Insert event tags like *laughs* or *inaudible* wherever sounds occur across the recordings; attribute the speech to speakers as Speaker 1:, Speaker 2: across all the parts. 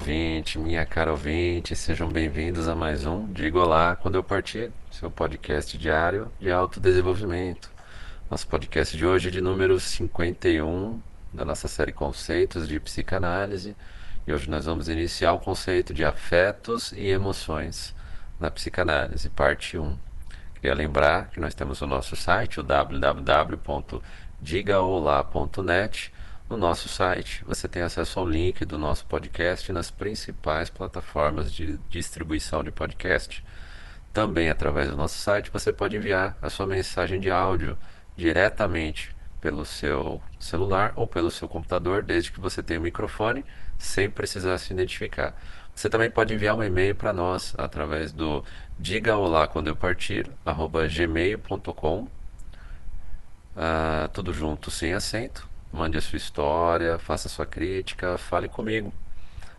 Speaker 1: ouvinte, minha cara ouvinte, sejam bem-vindos a mais um Digo Olá Quando Eu Partir, seu podcast diário de autodesenvolvimento. Nosso podcast de hoje é de número 51 da nossa série Conceitos de Psicanálise e hoje nós vamos iniciar o conceito de afetos e emoções na psicanálise, parte 1. Queria lembrar que nós temos o nosso site, o www.digaolá.net no nosso site, você tem acesso ao link do nosso podcast nas principais plataformas de distribuição de podcast. Também através do nosso site você pode enviar a sua mensagem de áudio diretamente pelo seu celular ou pelo seu computador, desde que você tenha o um microfone, sem precisar se identificar. Você também pode enviar um e-mail para nós através do diga olá quando eu partir, gmail.com, ah, tudo junto, sem acento mande a sua história, faça a sua crítica, fale comigo.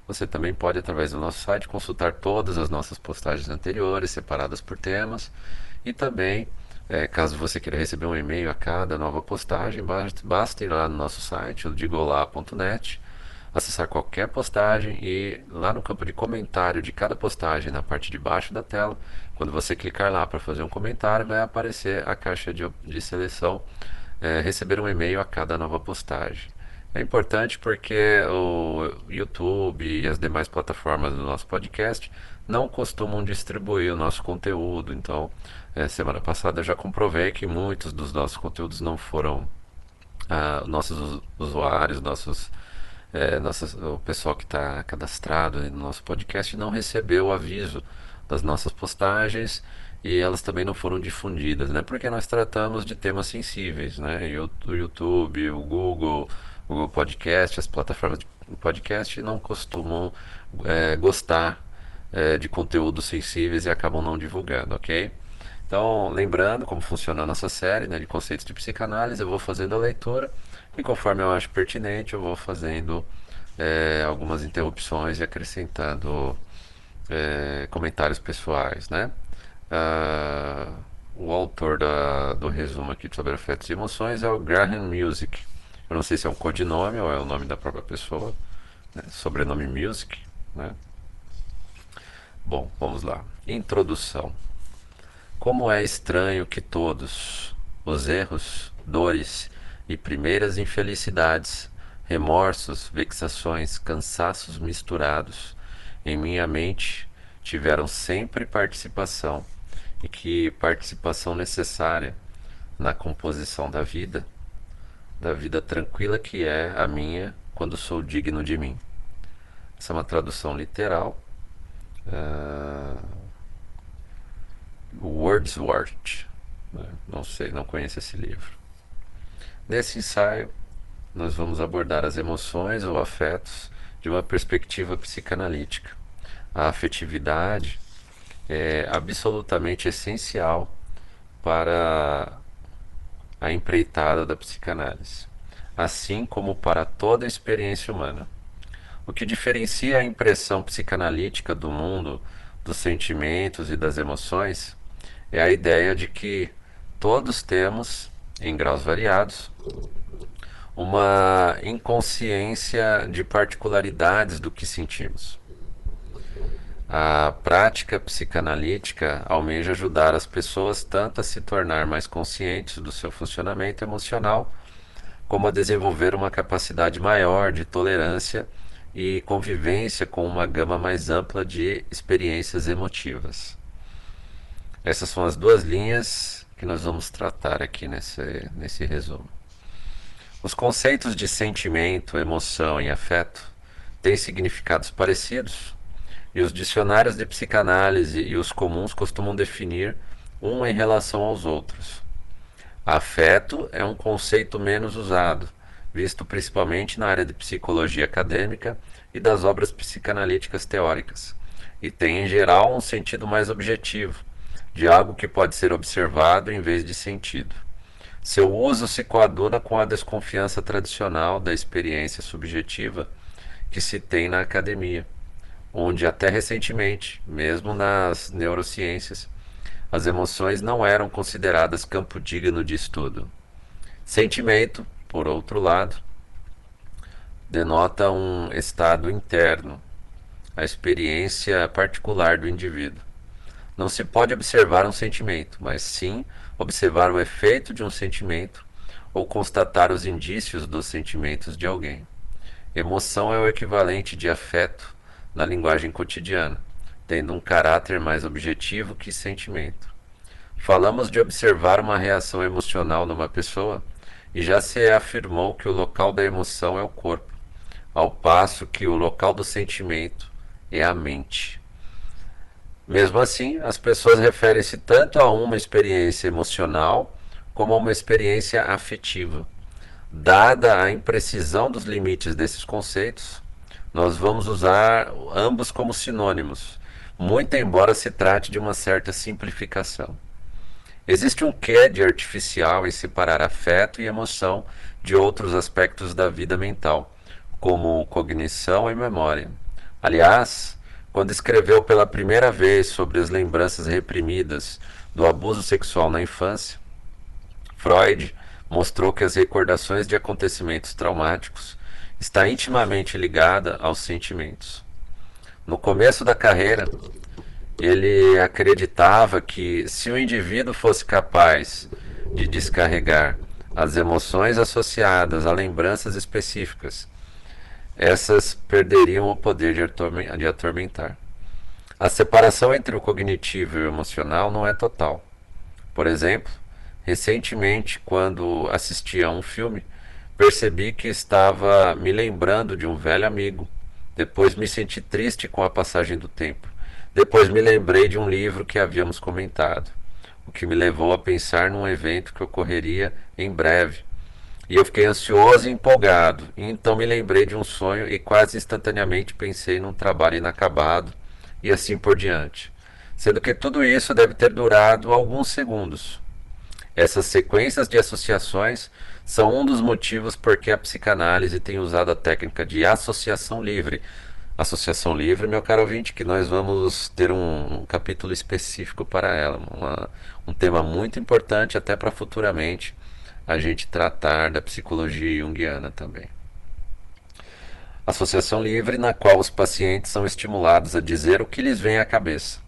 Speaker 1: Você também pode, através do nosso site, consultar todas as nossas postagens anteriores, separadas por temas. E também, é, caso você queira receber um e-mail a cada nova postagem, basta, basta ir lá no nosso site, o digolá.net, acessar qualquer postagem e lá no campo de comentário de cada postagem, na parte de baixo da tela, quando você clicar lá para fazer um comentário, vai aparecer a caixa de, de seleção é, receber um e-mail a cada nova postagem. É importante porque o YouTube e as demais plataformas do nosso podcast não costumam distribuir o nosso conteúdo. Então, é, semana passada eu já comprovei que muitos dos nossos conteúdos não foram. Ah, nossos usuários, nossos, é, o pessoal que está cadastrado no nosso podcast não recebeu o aviso das nossas postagens e elas também não foram difundidas, né? Porque nós tratamos de temas sensíveis, né? O YouTube, o Google, o Google Podcast, as plataformas de podcast não costumam é, gostar é, de conteúdos sensíveis e acabam não divulgando, ok? Então, lembrando como funciona a nossa série né, de conceitos de psicanálise, eu vou fazendo a leitura e conforme eu acho pertinente, eu vou fazendo é, algumas interrupções e acrescentando é, comentários pessoais, né? Uh, o autor da, do resumo aqui sobre afetos e emoções é o Graham Music. Eu não sei se é um codinome ou é o nome da própria pessoa. Né? Sobrenome Music. Né? Bom, vamos lá. Introdução. Como é estranho que todos os erros, dores e primeiras infelicidades, remorsos, vexações, cansaços misturados em minha mente tiveram sempre participação e que participação necessária na composição da vida, da vida tranquila que é a minha quando sou digno de mim. Essa é uma tradução literal. Uh, Wordsworth. Né? Não sei, não conheço esse livro. Nesse ensaio, nós vamos abordar as emoções ou afetos de uma perspectiva psicanalítica. A afetividade, é absolutamente essencial para a empreitada da psicanálise, assim como para toda a experiência humana. O que diferencia a impressão psicanalítica do mundo, dos sentimentos e das emoções é a ideia de que todos temos, em graus variados, uma inconsciência de particularidades do que sentimos. A prática psicanalítica almeja ajudar as pessoas tanto a se tornar mais conscientes do seu funcionamento emocional, como a desenvolver uma capacidade maior de tolerância e convivência com uma gama mais ampla de experiências emotivas. Essas são as duas linhas que nós vamos tratar aqui nesse, nesse resumo. Os conceitos de sentimento, emoção e afeto têm significados parecidos e os dicionários de psicanálise e os comuns costumam definir um em relação aos outros. Afeto é um conceito menos usado, visto principalmente na área de psicologia acadêmica e das obras psicanalíticas teóricas, e tem em geral um sentido mais objetivo, de algo que pode ser observado em vez de sentido. Seu uso se coaduna com a desconfiança tradicional da experiência subjetiva que se tem na academia onde até recentemente, mesmo nas neurociências, as emoções não eram consideradas campo digno de estudo. Sentimento, por outro lado, denota um estado interno a experiência particular do indivíduo. Não se pode observar um sentimento, mas sim observar o efeito de um sentimento ou constatar os indícios dos sentimentos de alguém. Emoção é o equivalente de afeto na linguagem cotidiana, tendo um caráter mais objetivo que sentimento. Falamos de observar uma reação emocional numa pessoa e já se afirmou que o local da emoção é o corpo, ao passo que o local do sentimento é a mente. Mesmo assim, as pessoas referem-se tanto a uma experiência emocional como a uma experiência afetiva. Dada a imprecisão dos limites desses conceitos, nós vamos usar ambos como sinônimos, muito embora se trate de uma certa simplificação. Existe um quê de artificial em separar afeto e emoção de outros aspectos da vida mental, como cognição e memória. Aliás, quando escreveu pela primeira vez sobre as lembranças reprimidas do abuso sexual na infância, Freud mostrou que as recordações de acontecimentos traumáticos está intimamente ligada aos sentimentos. No começo da carreira, ele acreditava que se o indivíduo fosse capaz de descarregar as emoções associadas a lembranças específicas, essas perderiam o poder de atormentar. A separação entre o cognitivo e o emocional não é total. Por exemplo, recentemente, quando assisti a um filme, percebi que estava me lembrando de um velho amigo. Depois me senti triste com a passagem do tempo. Depois me lembrei de um livro que havíamos comentado, o que me levou a pensar num evento que ocorreria em breve. E eu fiquei ansioso e empolgado, e então me lembrei de um sonho e quase instantaneamente pensei num trabalho inacabado e assim por diante. Sendo que tudo isso deve ter durado alguns segundos. Essas sequências de associações são um dos motivos por que a psicanálise tem usado a técnica de associação livre Associação Livre, meu caro ouvinte, que nós vamos ter um, um capítulo específico para ela, uma, um tema muito importante até para futuramente a gente tratar da psicologia junguiana também. Associação livre na qual os pacientes são estimulados a dizer o que lhes vem à cabeça.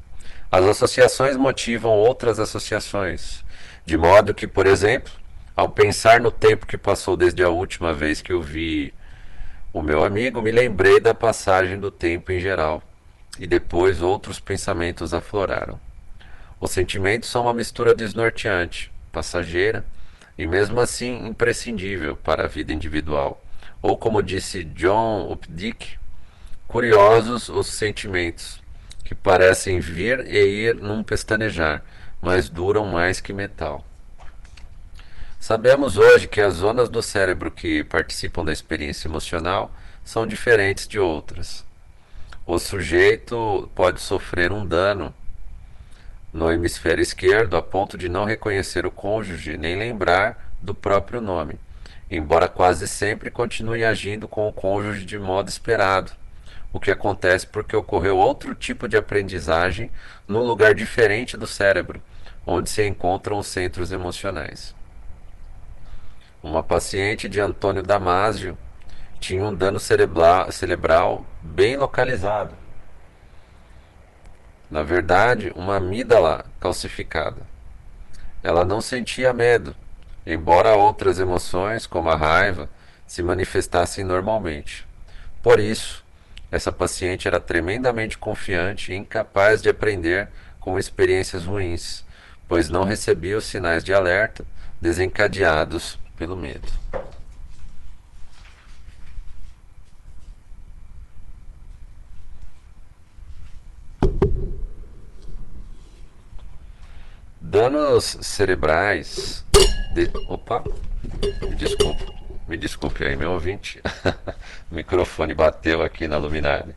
Speaker 1: As associações motivam outras associações, de modo que, por exemplo, ao pensar no tempo que passou desde a última vez que eu vi o meu amigo, me lembrei da passagem do tempo em geral, e depois outros pensamentos afloraram. Os sentimentos são uma mistura desnorteante, passageira e mesmo assim imprescindível para a vida individual. Ou como disse John Updike, curiosos os sentimentos, que parecem vir e ir num pestanejar, mas duram mais que metal. Sabemos hoje que as zonas do cérebro que participam da experiência emocional são diferentes de outras. O sujeito pode sofrer um dano no hemisfério esquerdo a ponto de não reconhecer o cônjuge nem lembrar do próprio nome, embora quase sempre continue agindo com o cônjuge de modo esperado, o que acontece porque ocorreu outro tipo de aprendizagem num lugar diferente do cérebro, onde se encontram os centros emocionais. Uma paciente de Antônio Damásio tinha um dano cerebral, cerebral bem localizado. Na verdade, uma amígdala calcificada. Ela não sentia medo, embora outras emoções, como a raiva, se manifestassem normalmente. Por isso, essa paciente era tremendamente confiante e incapaz de aprender com experiências ruins, pois não recebia os sinais de alerta desencadeados pelo medo. Danos cerebrais. De... Opa, me desculpe, me desculpe aí, meu ouvinte. *laughs* o microfone bateu aqui na luminária.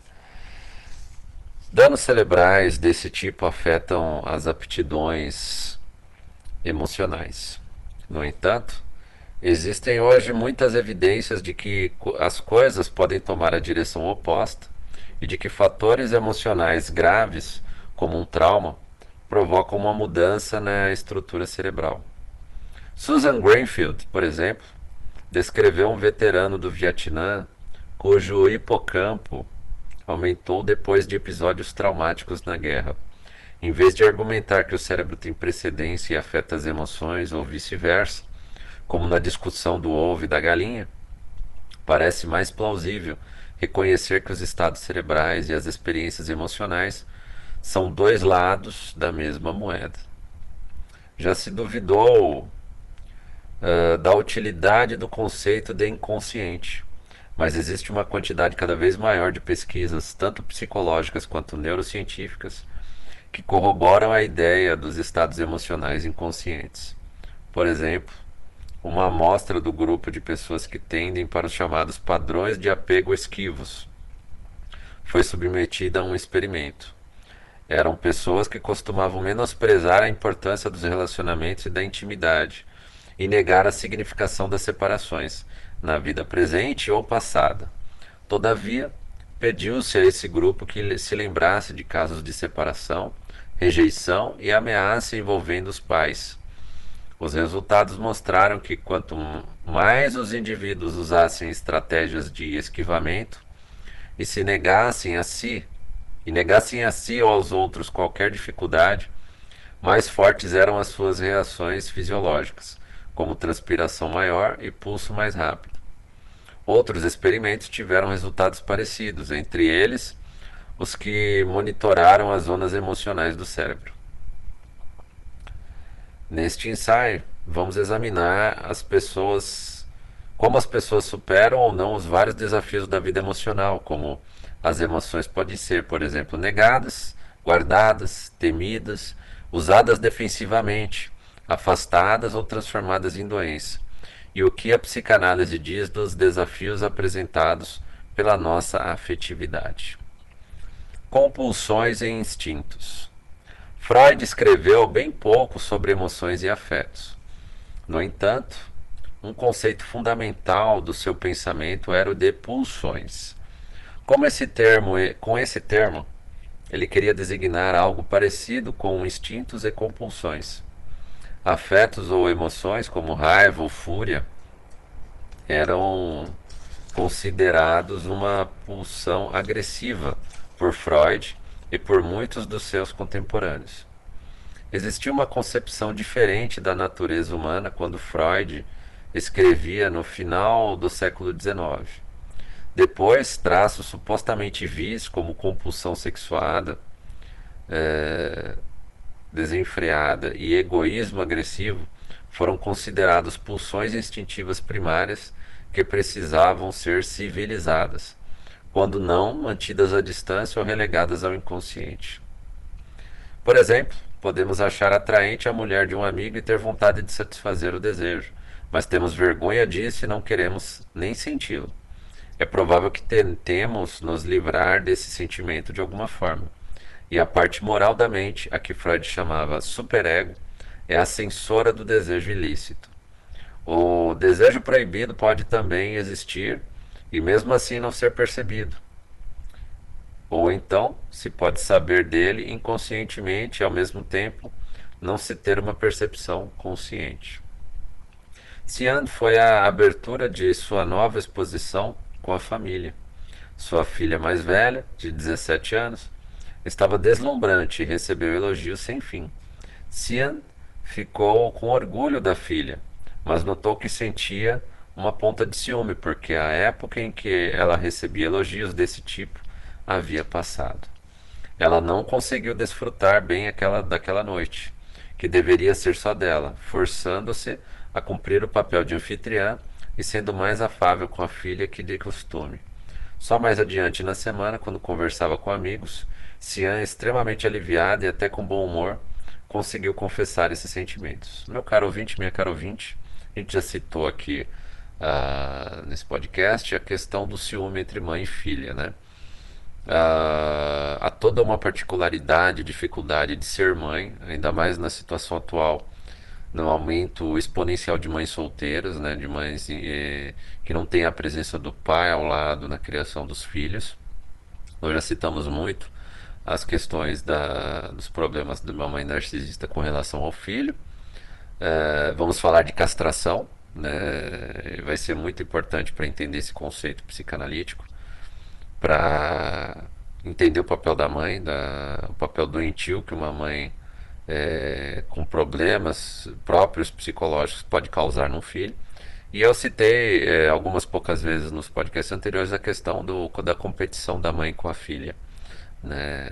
Speaker 1: Danos cerebrais desse tipo afetam as aptidões emocionais. No entanto, Existem hoje muitas evidências de que as coisas podem tomar a direção oposta e de que fatores emocionais graves, como um trauma, provocam uma mudança na estrutura cerebral. Susan Greenfield, por exemplo, descreveu um veterano do Vietnã cujo hipocampo aumentou depois de episódios traumáticos na guerra. Em vez de argumentar que o cérebro tem precedência e afeta as emoções ou vice-versa, como na discussão do ovo e da galinha, parece mais plausível reconhecer que os estados cerebrais e as experiências emocionais são dois lados da mesma moeda. Já se duvidou uh, da utilidade do conceito de inconsciente, mas existe uma quantidade cada vez maior de pesquisas, tanto psicológicas quanto neurocientíficas, que corroboram a ideia dos estados emocionais inconscientes. Por exemplo, uma amostra do grupo de pessoas que tendem para os chamados padrões de apego esquivos foi submetida a um experimento. Eram pessoas que costumavam menosprezar a importância dos relacionamentos e da intimidade e negar a significação das separações, na vida presente ou passada. Todavia, pediu-se a esse grupo que se lembrasse de casos de separação, rejeição e ameaça envolvendo os pais. Os resultados mostraram que quanto mais os indivíduos usassem estratégias de esquivamento e se negassem a si e negassem a si ou aos outros qualquer dificuldade, mais fortes eram as suas reações fisiológicas, como transpiração maior e pulso mais rápido. Outros experimentos tiveram resultados parecidos, entre eles os que monitoraram as zonas emocionais do cérebro. Neste ensaio, vamos examinar as pessoas, como as pessoas superam ou não os vários desafios da vida emocional, como as emoções podem ser, por exemplo, negadas, guardadas, temidas, usadas defensivamente, afastadas ou transformadas em doença. E o que a psicanálise diz dos desafios apresentados pela nossa afetividade. Compulsões e instintos. Freud escreveu bem pouco sobre emoções e afetos. No entanto, um conceito fundamental do seu pensamento era o de pulsões. Como esse termo, com esse termo, ele queria designar algo parecido com instintos e compulsões. Afetos ou emoções, como raiva ou fúria, eram considerados uma pulsão agressiva por Freud e por muitos dos seus contemporâneos. Existia uma concepção diferente da natureza humana quando Freud escrevia no final do século XIX. Depois, traços supostamente vis, como compulsão sexuada, é, desenfreada e egoísmo agressivo, foram considerados pulsões instintivas primárias que precisavam ser civilizadas, quando não mantidas à distância ou relegadas ao inconsciente. Por exemplo, podemos achar atraente a mulher de um amigo e ter vontade de satisfazer o desejo, mas temos vergonha disso e não queremos nem senti-lo é provável que tentemos nos livrar desse sentimento de alguma forma. E a parte moral da mente, a que Freud chamava superego, é a censora do desejo ilícito. O desejo proibido pode também existir e mesmo assim não ser percebido. Ou então se pode saber dele inconscientemente e ao mesmo tempo não se ter uma percepção consciente. Cian foi a abertura de sua nova exposição com a família. Sua filha mais velha, de 17 anos, estava deslumbrante e recebeu elogios sem fim. Cian ficou com orgulho da filha, mas notou que sentia uma ponta de ciúme, porque a época em que ela recebia elogios desse tipo havia passado. Ela não conseguiu desfrutar bem aquela, daquela noite, que deveria ser só dela, forçando-se a cumprir o papel de anfitriã e sendo mais afável com a filha que de costume. Só mais adiante na semana, quando conversava com amigos, Cian, extremamente aliviada e até com bom humor, conseguiu confessar esses sentimentos. Meu caro ouvinte, minha caro ouvinte, a gente já citou aqui uh, nesse podcast a questão do ciúme entre mãe e filha, né? Uh, há toda uma particularidade, dificuldade de ser mãe, ainda mais na situação atual no aumento exponencial de mães solteiras, né, de mães eh, que não têm a presença do pai ao lado na criação dos filhos. Nós já citamos muito as questões da, dos problemas de uma mãe narcisista com relação ao filho. Eh, vamos falar de castração, né, vai ser muito importante para entender esse conceito psicanalítico, para entender o papel da mãe, da, o papel doentio que uma mãe é, com problemas próprios psicológicos pode causar num filho. E eu citei é, algumas poucas vezes nos podcasts anteriores a questão do, da competição da mãe com a filha. Né?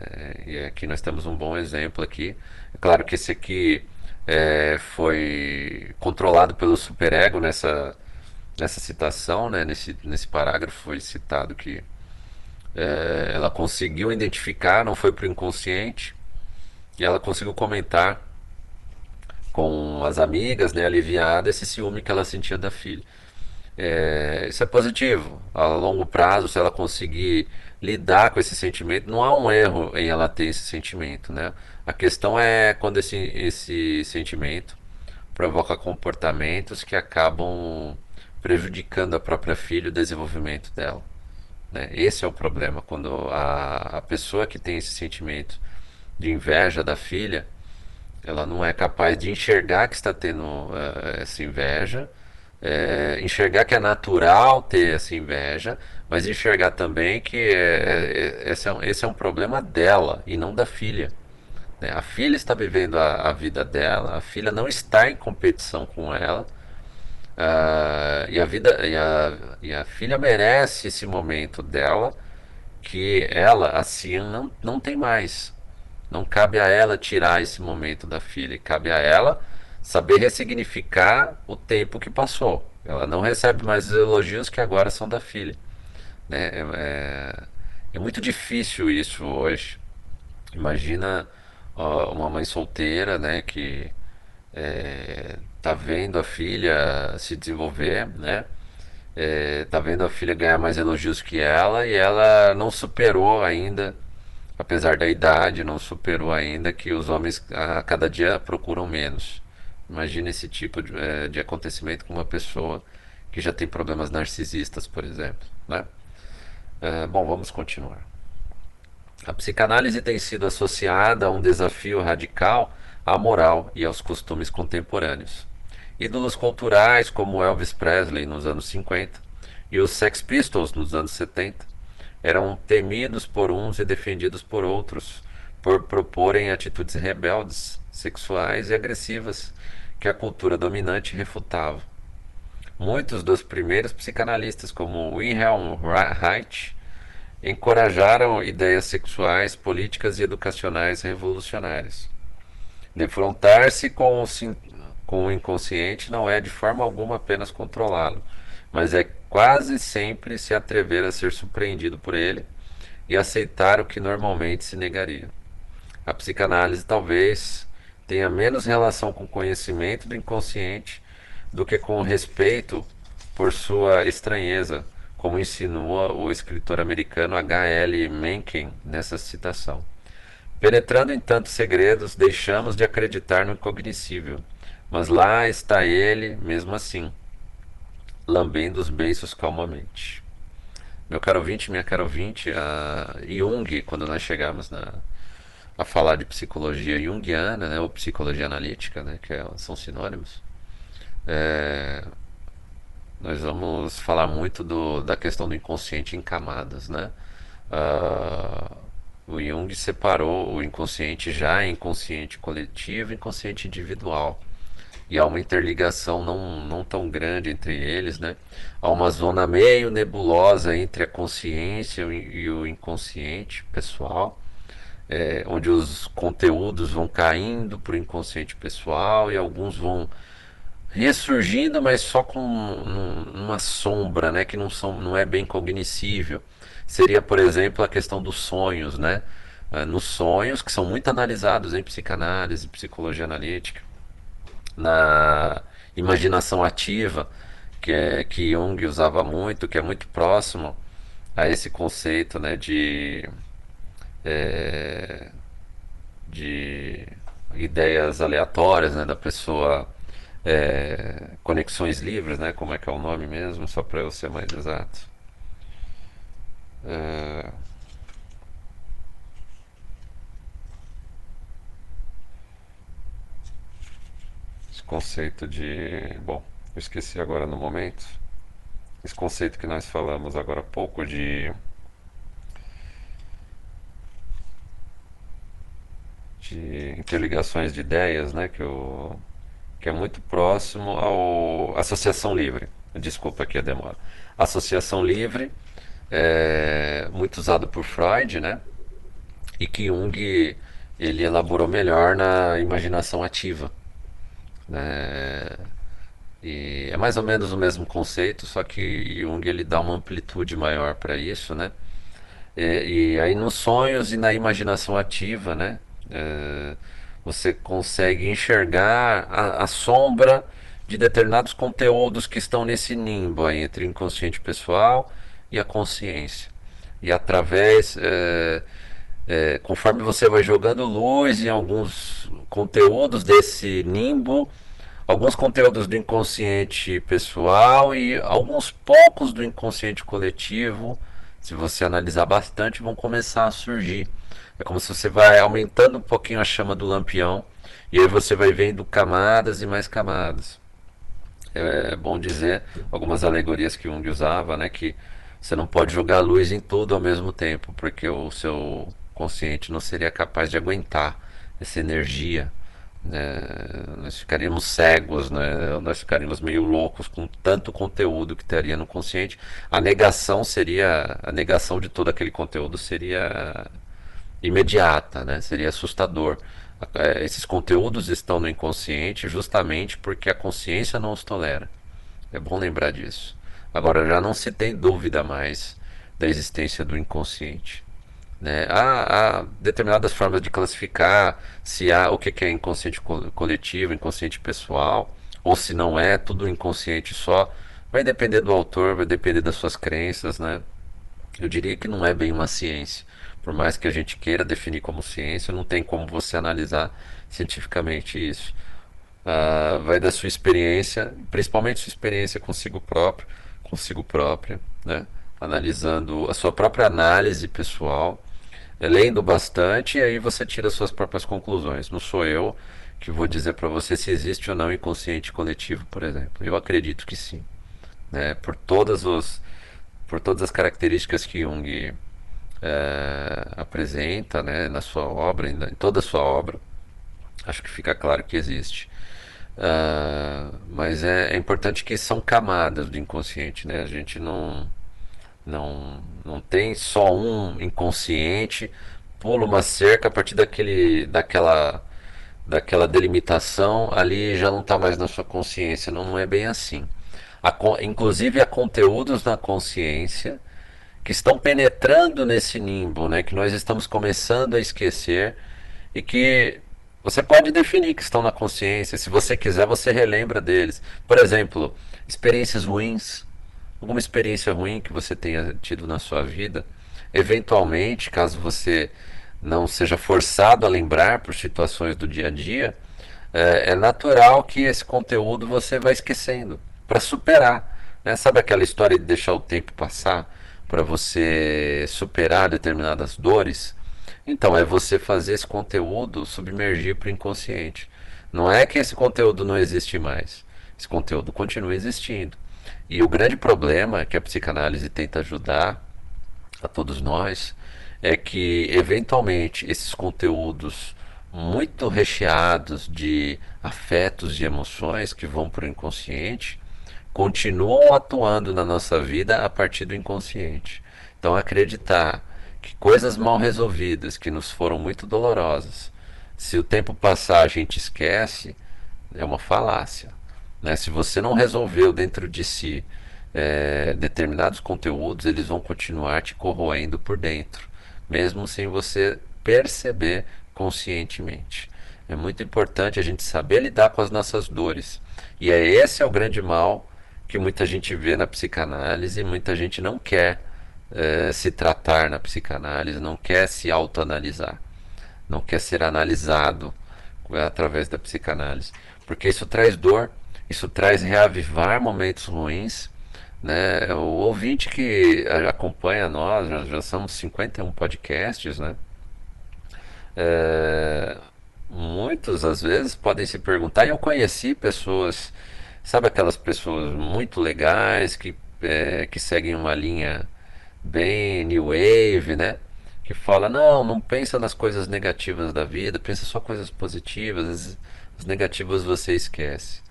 Speaker 1: E aqui nós temos um bom exemplo aqui. É claro que esse aqui é, foi controlado pelo superego nessa, nessa citação, né? nesse, nesse parágrafo foi citado que é, ela conseguiu identificar, não foi para o inconsciente, e ela conseguiu comentar com as amigas, né, aliviada esse ciúme que ela sentia da filha. É, isso é positivo. A longo prazo, se ela conseguir lidar com esse sentimento, não há um erro em ela ter esse sentimento, né? A questão é quando esse, esse sentimento provoca comportamentos que acabam prejudicando a própria filha, o desenvolvimento dela. Né? Esse é o problema, quando a, a pessoa que tem esse sentimento de inveja da filha, ela não é capaz de enxergar que está tendo uh, essa inveja, é, enxergar que é natural ter essa inveja, mas enxergar também que é, é, esse, é um, esse é um problema dela e não da filha. Né? A filha está vivendo a, a, vida dela, a filha não está em competição com ela. Uh, e, a vida, e, a, e a filha merece esse momento dela que ela, assim, não, não tem mais. Não cabe a ela tirar esse momento da filha, cabe a ela saber ressignificar o tempo que passou. Ela não recebe mais os elogios que agora são da filha. Né? É, é, é muito difícil isso hoje. Imagina ó, uma mãe solteira né, que está é, vendo a filha se desenvolver, né? está vendo a filha ganhar mais elogios que ela e ela não superou ainda apesar da idade, não superou ainda que os homens a cada dia procuram menos. Imagina esse tipo de, é, de acontecimento com uma pessoa que já tem problemas narcisistas, por exemplo. Né? É, bom, vamos continuar. A psicanálise tem sido associada a um desafio radical à moral e aos costumes contemporâneos. Ídolos culturais como Elvis Presley nos anos 50 e os Sex Pistols nos anos 70 eram temidos por uns e defendidos por outros, por proporem atitudes rebeldes, sexuais e agressivas que a cultura dominante refutava. Muitos dos primeiros psicanalistas, como Wilhelm Reich, encorajaram ideias sexuais, políticas e educacionais revolucionárias. Defrontar-se com o, com o inconsciente não é de forma alguma apenas controlá-lo, mas é quase sempre se atrever a ser surpreendido por ele e aceitar o que normalmente se negaria. A psicanálise talvez tenha menos relação com o conhecimento do inconsciente do que com respeito por sua estranheza, como insinua o escritor americano H. L. Mencken nessa citação. Penetrando em tantos segredos, deixamos de acreditar no incognoscível, mas lá está ele mesmo assim lambendo os beiços calmamente. Meu caro ouvinte, minha caro ouvinte, a Jung, quando nós chegamos na, a falar de psicologia junguiana, né, ou psicologia analítica, né, que é, são sinônimos, é, nós vamos falar muito do, da questão do inconsciente em camadas, né? Uh, o Jung separou o inconsciente já em inconsciente coletivo e inconsciente individual e há uma interligação não, não tão grande entre eles, né? Há uma zona meio nebulosa entre a consciência e o inconsciente pessoal, é, onde os conteúdos vão caindo para o inconsciente pessoal e alguns vão ressurgindo, mas só com uma sombra, né? Que não, são, não é bem cognoscível. Seria, por exemplo, a questão dos sonhos, né? Ah, nos sonhos, que são muito analisados em psicanálise, psicologia analítica na imaginação ativa, que, é, que Jung usava muito, que é muito próximo a esse conceito né, de, é, de ideias aleatórias né, da pessoa, é, conexões livres, né, como é que é o nome mesmo, só para eu ser mais exato. É, conceito de. Bom, eu esqueci agora no momento. Esse conceito que nós falamos agora há pouco de. de interligações de ideias, né? Que, eu, que é muito próximo ao associação livre. Desculpa aqui a demora. Associação livre, é, muito usado por Freud, né? E que Jung ele elaborou melhor na imaginação ativa. Né? E é mais ou menos o mesmo conceito, só que Jung ele dá uma amplitude maior para isso, né? E, e, aí nos sonhos e na imaginação ativa, né? É, você consegue enxergar a, a, sombra de determinados conteúdos que estão nesse nimbo aí, entre o inconsciente pessoal e a consciência. E através, é, é, conforme você vai jogando luz em alguns conteúdos desse nimbo, alguns conteúdos do inconsciente pessoal e alguns poucos do inconsciente coletivo, se você analisar bastante, vão começar a surgir. É como se você vai aumentando um pouquinho a chama do lampião e aí você vai vendo camadas e mais camadas. É bom dizer algumas alegorias que Jung usava, né, que você não pode jogar luz em tudo ao mesmo tempo, porque o seu consciente não seria capaz de aguentar essa energia. Né? Nós ficaríamos cegos, né? nós ficaríamos meio loucos com tanto conteúdo que teria no consciente. A negação seria, a negação de todo aquele conteúdo seria imediata, né? seria assustador. É, esses conteúdos estão no inconsciente justamente porque a consciência não os tolera. É bom lembrar disso. Agora já não se tem dúvida mais da existência do inconsciente. Né? Há, há, determinadas formas de classificar se há o que é inconsciente coletivo, inconsciente pessoal, ou se não é, tudo inconsciente só. Vai depender do autor, vai depender das suas crenças, né? Eu diria que não é bem uma ciência. Por mais que a gente queira definir como ciência, não tem como você analisar cientificamente isso. Ah, vai da sua experiência, principalmente sua experiência consigo próprio, consigo própria, né? Analisando a sua própria análise pessoal lendo bastante e aí você tira suas próprias conclusões. Não sou eu que vou dizer para você se existe ou não inconsciente coletivo, por exemplo. Eu acredito que sim, né? Por todas os por todas as características que Jung é, apresenta, né, na sua obra, em toda a sua obra, acho que fica claro que existe. Uh, mas é, é importante que são camadas do inconsciente, né? A gente não não, não tem só um inconsciente, pula uma cerca a partir daquele, daquela, daquela delimitação, ali já não está mais na sua consciência. Não, não é bem assim. Há, inclusive há conteúdos na consciência que estão penetrando nesse nimbo, né, que nós estamos começando a esquecer e que você pode definir que estão na consciência. Se você quiser, você relembra deles. Por exemplo, experiências ruins alguma experiência ruim que você tenha tido na sua vida, eventualmente, caso você não seja forçado a lembrar por situações do dia a dia, é, é natural que esse conteúdo você vai esquecendo para superar. Né? Sabe aquela história de deixar o tempo passar para você superar determinadas dores? Então, é você fazer esse conteúdo submergir para o inconsciente. Não é que esse conteúdo não existe mais. Esse conteúdo continua existindo. E o grande problema que a psicanálise tenta ajudar a todos nós é que, eventualmente, esses conteúdos muito recheados de afetos e emoções que vão para o inconsciente continuam atuando na nossa vida a partir do inconsciente. Então, acreditar que coisas mal resolvidas, que nos foram muito dolorosas, se o tempo passar a gente esquece, é uma falácia. Né? Se você não resolveu dentro de si é, determinados conteúdos, eles vão continuar te corroendo por dentro, mesmo sem você perceber conscientemente. É muito importante a gente saber lidar com as nossas dores. E é esse é o grande mal que muita gente vê na psicanálise muita gente não quer é, se tratar na psicanálise, não quer se autoanalisar, não quer ser analisado através da psicanálise, porque isso traz dor isso traz reavivar momentos ruins. Né? O ouvinte que acompanha nós, já, já somos 51 podcasts, né? É, muitos às vezes podem se perguntar, e eu conheci pessoas, sabe aquelas pessoas muito legais que, é, que seguem uma linha bem new wave, né? que fala: não, não pensa nas coisas negativas da vida, pensa só coisas positivas, as, as negativas você esquece.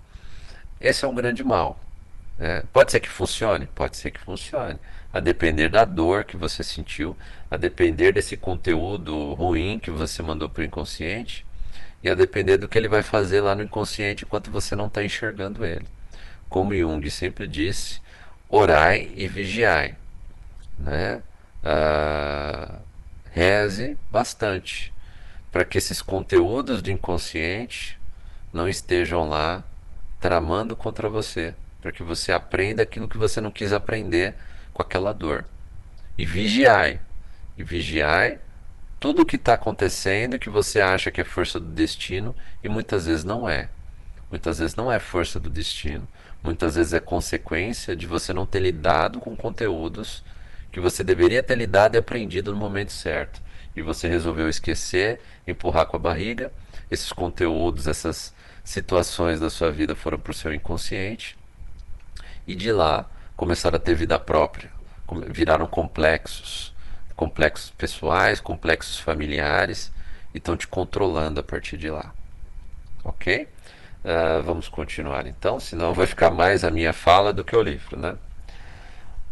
Speaker 1: Esse é um grande mal. É, pode ser que funcione? Pode ser que funcione. A depender da dor que você sentiu, a depender desse conteúdo ruim que você mandou para o inconsciente, e a depender do que ele vai fazer lá no inconsciente enquanto você não está enxergando ele. Como Jung sempre disse, orai e vigiai. Né? Ah, reze bastante para que esses conteúdos do inconsciente não estejam lá tramando contra você, para que você aprenda aquilo que você não quis aprender com aquela dor. E vigiai. E vigiai tudo o que está acontecendo que você acha que é força do destino e muitas vezes não é. Muitas vezes não é força do destino. Muitas vezes é consequência de você não ter lidado com conteúdos que você deveria ter lidado e aprendido no momento certo. E você resolveu esquecer, empurrar com a barriga. Esses conteúdos, essas situações da sua vida foram para o seu inconsciente. E de lá começaram a ter vida própria. Viraram complexos. Complexos pessoais, complexos familiares. E estão te controlando a partir de lá. Ok? Uh, vamos continuar então, senão vai ficar mais a minha fala do que o livro, né?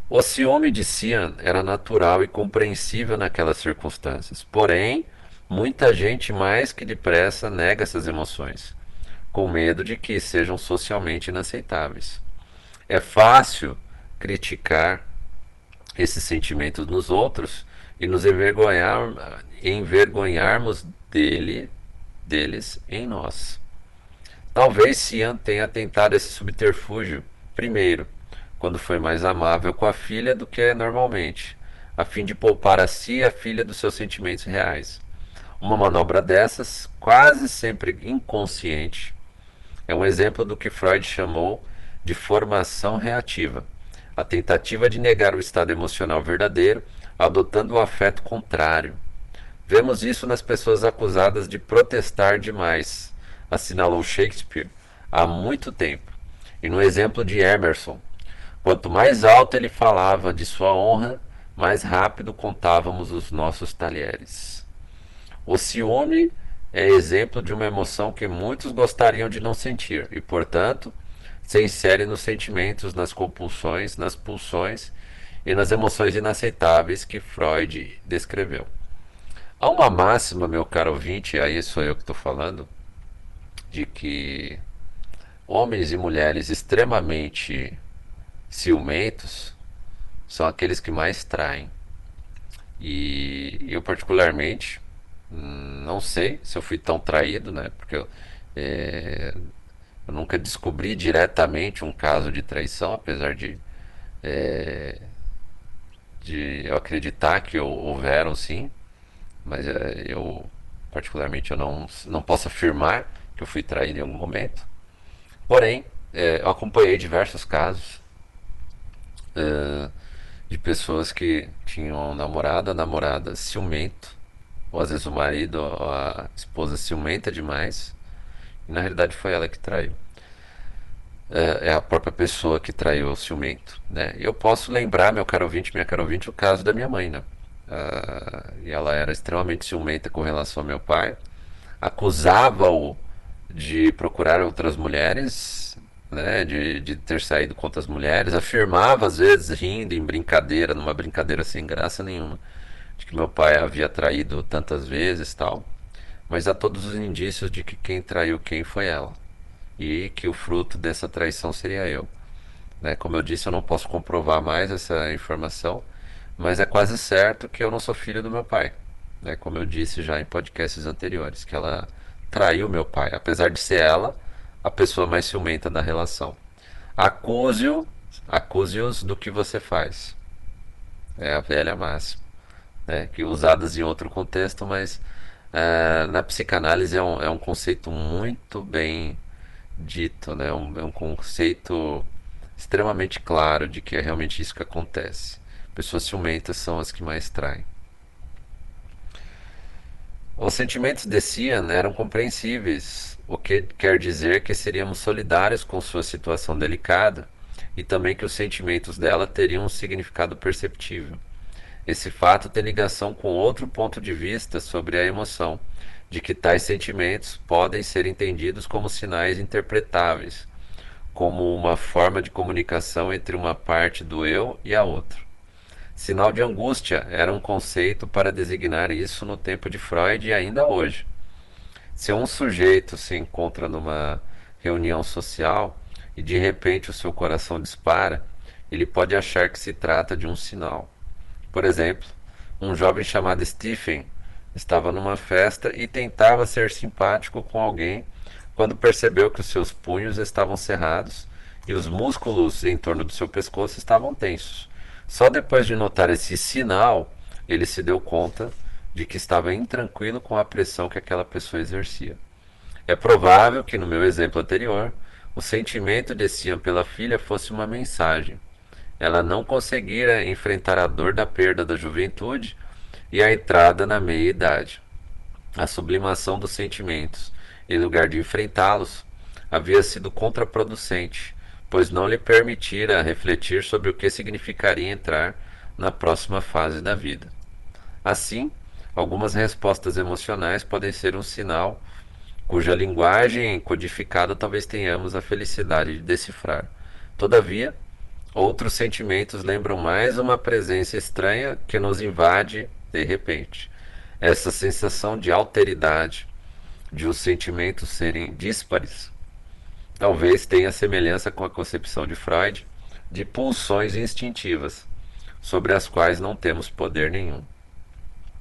Speaker 1: O ciúme de Cian era natural e compreensível naquelas circunstâncias. Porém, muita gente mais que depressa nega essas emoções, com medo de que sejam socialmente inaceitáveis. É fácil criticar esses sentimentos nos outros e nos envergonhar, envergonharmos dele, deles em nós. Talvez Cian tenha tentado esse subterfúgio primeiro quando foi mais amável com a filha do que normalmente, a fim de poupar a si a filha dos seus sentimentos reais. Uma manobra dessas, quase sempre inconsciente, é um exemplo do que Freud chamou de formação reativa, a tentativa de negar o estado emocional verdadeiro, adotando o afeto contrário. Vemos isso nas pessoas acusadas de protestar demais, assinalou Shakespeare há muito tempo, e no exemplo de Emerson, Quanto mais alto ele falava de sua honra, mais rápido contávamos os nossos talheres. O ciúme é exemplo de uma emoção que muitos gostariam de não sentir e, portanto, se insere nos sentimentos, nas compulsões, nas pulsões e nas emoções inaceitáveis que Freud descreveu. Há uma máxima, meu caro ouvinte, aí sou eu que estou falando, de que homens e mulheres extremamente ciumentos são aqueles que mais traem. E eu, particularmente, não sei se eu fui tão traído, né? Porque eu, é, eu nunca descobri diretamente um caso de traição, apesar de, é, de eu acreditar que houveram sim. Mas é, eu, particularmente, eu não, não posso afirmar que eu fui traído em algum momento. Porém, é, eu acompanhei diversos casos uh, de pessoas que tinham namorada, namorada ciumento, ou às vezes o marido ou a esposa ciumenta demais, na realidade foi ela que traiu. Uh, é a própria pessoa que traiu o ciumento. Né? Eu posso lembrar, meu caro ouvinte, minha caro ouvinte, o caso da minha mãe. Né? Uh, e ela era extremamente ciumenta com relação ao meu pai, acusava-o de procurar outras mulheres, né, de, de ter saído contra as mulheres, afirmava às vezes rindo em brincadeira, numa brincadeira sem graça nenhuma, de que meu pai havia traído tantas vezes tal, mas há todos os indícios de que quem traiu quem foi ela e que o fruto dessa traição seria eu. Né? Como eu disse, eu não posso comprovar mais essa informação, mas é quase certo que eu não sou filho do meu pai. Né? Como eu disse já em podcasts anteriores, que ela traiu meu pai, apesar de ser ela a pessoa mais ciumenta da relação. Acuse-o, acuse-os do que você faz. É a velha máxima, né? que usadas em outro contexto, mas é, na psicanálise é um, é um conceito muito bem dito, né? Um, é um conceito extremamente claro de que é realmente isso que acontece. Pessoas ciumentas são as que mais traem. Os sentimentos de Cian eram compreensíveis, o que quer dizer que seríamos solidários com sua situação delicada e também que os sentimentos dela teriam um significado perceptível. Esse fato tem ligação com outro ponto de vista sobre a emoção, de que tais sentimentos podem ser entendidos como sinais interpretáveis, como uma forma de comunicação entre uma parte do eu e a outra. Sinal de angústia era um conceito para designar isso no tempo de Freud e ainda hoje. Se um sujeito se encontra numa reunião social e de repente o seu coração dispara, ele pode achar que se trata de um sinal. Por exemplo, um jovem chamado Stephen estava numa festa e tentava ser simpático com alguém quando percebeu que os seus punhos estavam cerrados e os músculos em torno do seu pescoço estavam tensos. Só depois de notar esse sinal, ele se deu conta de que estava intranquilo com a pressão que aquela pessoa exercia. É provável que, no meu exemplo anterior, o sentimento de Sian pela filha fosse uma mensagem ela não conseguira enfrentar a dor da perda da juventude e a entrada na meia-idade. A sublimação dos sentimentos, em lugar de enfrentá-los, havia sido contraproducente, pois não lhe permitira refletir sobre o que significaria entrar na próxima fase da vida. Assim, algumas respostas emocionais podem ser um sinal cuja linguagem codificada talvez tenhamos a felicidade de decifrar. Todavia, Outros sentimentos lembram mais uma presença estranha que nos invade de repente. Essa sensação de alteridade, de os sentimentos serem díspares, talvez tenha semelhança com a concepção de Freud de pulsões instintivas, sobre as quais não temos poder nenhum.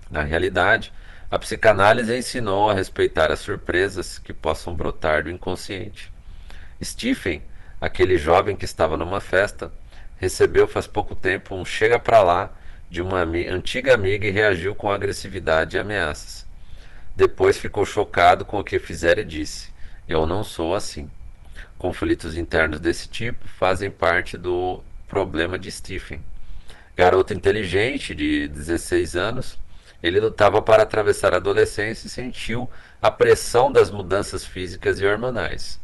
Speaker 1: Na realidade, a psicanálise ensinou a respeitar as surpresas que possam brotar do inconsciente. Stephen, aquele jovem que estava numa festa, recebeu faz pouco tempo um chega para lá de uma antiga amiga e reagiu com agressividade e ameaças. Depois ficou chocado com o que fizera e disse: Eu não sou assim. Conflitos internos desse tipo fazem parte do problema de Stephen. Garoto inteligente de 16 anos, ele lutava para atravessar a adolescência e sentiu a pressão das mudanças físicas e hormonais.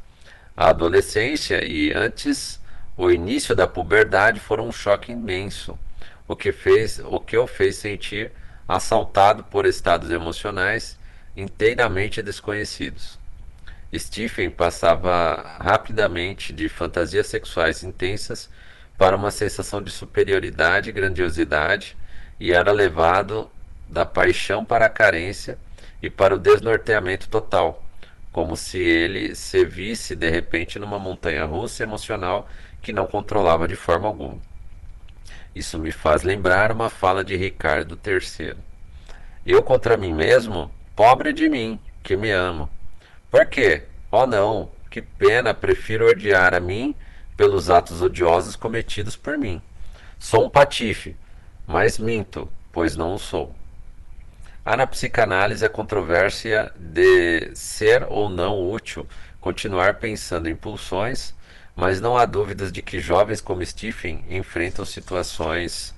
Speaker 1: A adolescência e antes o início da puberdade foi um choque imenso, o que, fez, o que o fez sentir assaltado por estados emocionais inteiramente desconhecidos. Stephen passava rapidamente de fantasias sexuais intensas para uma sensação de superioridade e grandiosidade e era levado da paixão para a carência e para o desnorteamento total, como se ele se visse de repente numa montanha russa emocional que não controlava de forma alguma. Isso me faz lembrar uma fala de Ricardo III. Eu contra mim mesmo, pobre de mim, que me amo. Por quê? Oh não, que pena, prefiro odiar a mim pelos atos odiosos cometidos por mim. Sou um patife, mas minto, pois não o sou. Há na psicanálise a controvérsia de ser ou não útil continuar pensando em pulsões mas não há dúvidas de que jovens como Stephen enfrentam situações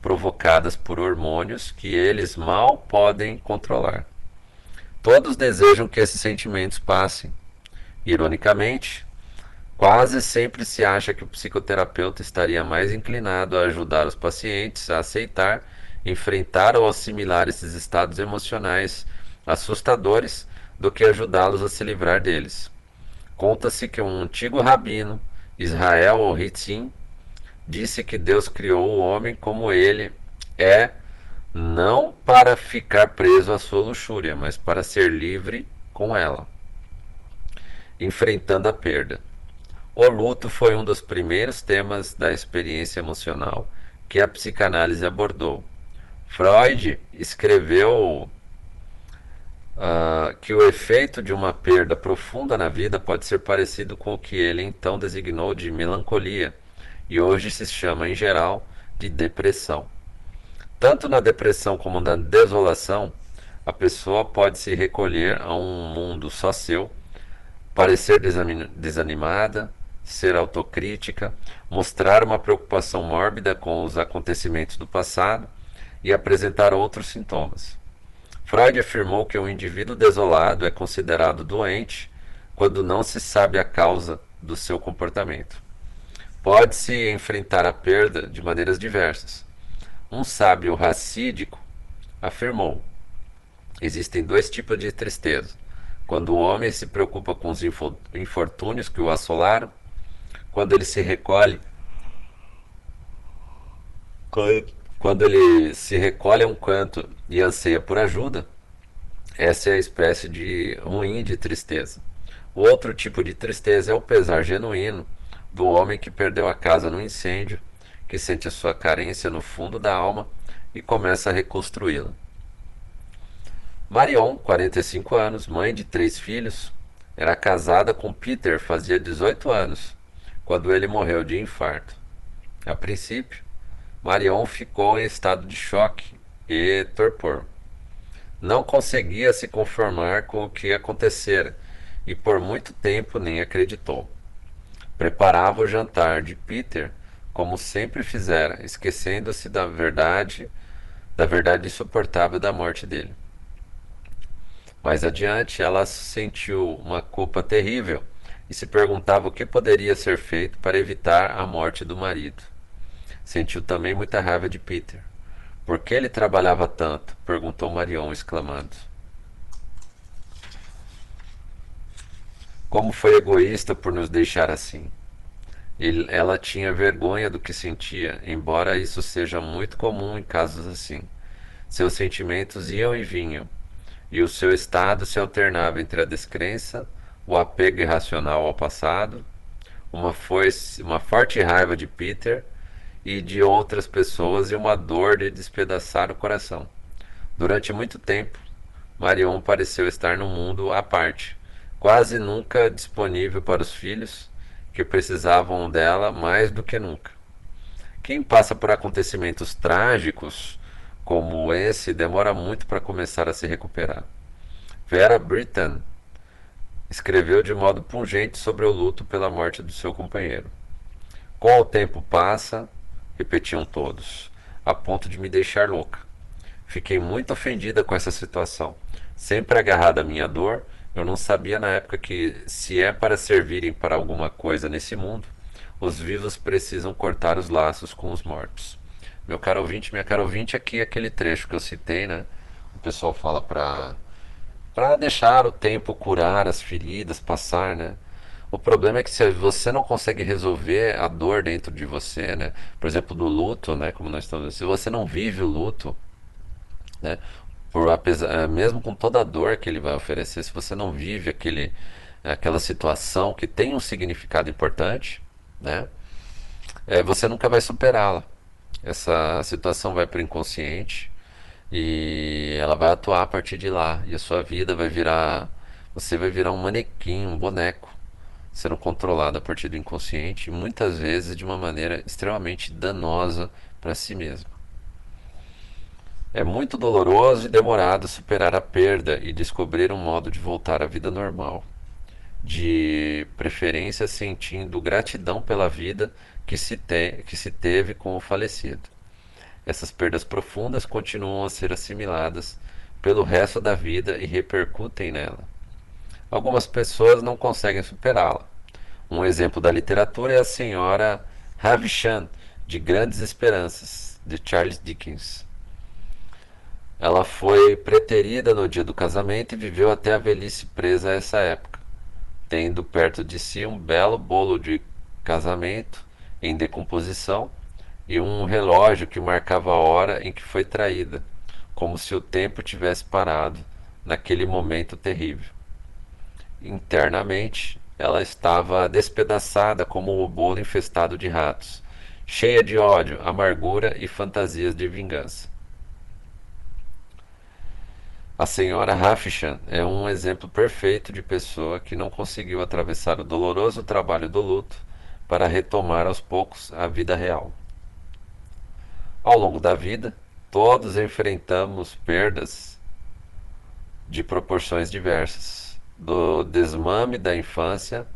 Speaker 1: provocadas por hormônios que eles mal podem controlar. Todos desejam que esses sentimentos passem. Ironicamente, quase sempre se acha que o psicoterapeuta estaria mais inclinado a ajudar os pacientes a aceitar, enfrentar ou assimilar esses estados emocionais assustadores do que ajudá-los a se livrar deles. Conta-se que um antigo rabino, Israel ou Hitzim, disse que Deus criou o homem como ele é, não para ficar preso à sua luxúria, mas para ser livre com ela, enfrentando a perda. O luto foi um dos primeiros temas da experiência emocional que a psicanálise abordou. Freud escreveu uh, que o efeito de uma perda profunda na vida pode ser parecido com o que ele então designou de melancolia e hoje se chama em geral de depressão. Tanto na depressão como na desolação, a pessoa pode se recolher a um mundo só seu, parecer desanimada, ser autocrítica, mostrar uma preocupação mórbida com os acontecimentos do passado e apresentar outros sintomas. Freud afirmou que um indivíduo desolado é considerado doente quando não se sabe a causa do seu comportamento. Pode-se enfrentar a perda de maneiras diversas. Um sábio racídico afirmou: Existem dois tipos de tristeza. Quando o homem se preocupa com os infortúnios que o assolaram, quando ele se recolhe, quando ele se recolhe a um canto e anseia por ajuda, essa é a espécie de ruim de tristeza. O outro tipo de tristeza é o pesar genuíno do homem que perdeu a casa no incêndio, que sente a sua carência no fundo da alma e começa a reconstruí-la. Marion, 45 anos, mãe de três filhos, era casada com Peter fazia 18 anos, quando ele morreu de infarto. A princípio, Marion ficou em estado de choque e torpor. Não conseguia se conformar com o que acontecera e por muito tempo nem acreditou. Preparava o jantar de Peter como sempre fizera, esquecendo-se da verdade, da verdade insuportável da morte dele. Mais adiante, ela sentiu uma culpa terrível e se perguntava o que poderia ser feito para evitar a morte do marido. Sentiu também muita raiva de Peter. Por que ele trabalhava tanto? perguntou Marion, exclamando. Como foi egoísta por nos deixar assim. Ele, ela tinha vergonha do que sentia, embora isso seja muito comum em casos assim. Seus sentimentos iam e vinham, e o seu estado se alternava entre a descrença, o apego irracional ao passado, uma, foice, uma forte raiva de Peter e de outras pessoas e uma dor de despedaçar o coração. Durante muito tempo, Marion pareceu estar num mundo à parte, quase nunca disponível para os filhos, que precisavam dela mais do que nunca. Quem passa por acontecimentos trágicos como esse demora muito para começar a se recuperar. Vera Britton escreveu de modo pungente sobre o luto pela morte do seu companheiro. Com o tempo passa, repetiam todos, a ponto de me deixar louca. Fiquei muito ofendida com essa situação. Sempre agarrada à minha dor, eu não sabia na época que, se é para servirem para alguma coisa nesse mundo, os vivos precisam cortar os laços com os mortos. Meu caro ouvinte, minha caro ouvinte, aqui é aquele trecho que eu citei, né? O pessoal fala para para deixar o tempo curar as feridas, passar, né? O problema é que se você não consegue resolver a dor dentro de você, né? Por exemplo, do luto, né? Como nós estamos, se você não vive o luto, né? Por apesar, é, mesmo com toda a dor que ele vai oferecer, se você não vive aquele, aquela situação que tem um significado importante, né? É, você nunca vai superá-la essa situação vai para o inconsciente e ela vai atuar a partir de lá. E a sua vida vai virar. Você vai virar um manequim, um boneco, sendo controlado a partir do inconsciente, muitas vezes de uma maneira extremamente danosa para si mesmo. É muito doloroso e demorado superar a perda e descobrir um modo de voltar à vida normal, de preferência sentindo gratidão pela vida que se, te, que se teve com o falecido. Essas perdas profundas continuam a ser assimiladas pelo resto da vida e repercutem nela. Algumas pessoas não conseguem superá-la. Um exemplo da literatura é a senhora Havisham, de Grandes Esperanças, de Charles Dickens. Ela foi preterida no dia do casamento e viveu até a velhice presa a essa época, tendo perto de si um belo bolo de casamento em decomposição e um relógio que marcava a hora em que foi traída, como se o tempo tivesse parado naquele momento terrível. Internamente, ela estava despedaçada como um bolo infestado de ratos, cheia de ódio, amargura e fantasias de vingança. A senhora Hafishan é um exemplo perfeito de pessoa que não conseguiu atravessar o doloroso trabalho do luto para retomar aos poucos a vida real. Ao longo da vida, todos enfrentamos perdas de proporções diversas, do desmame da infância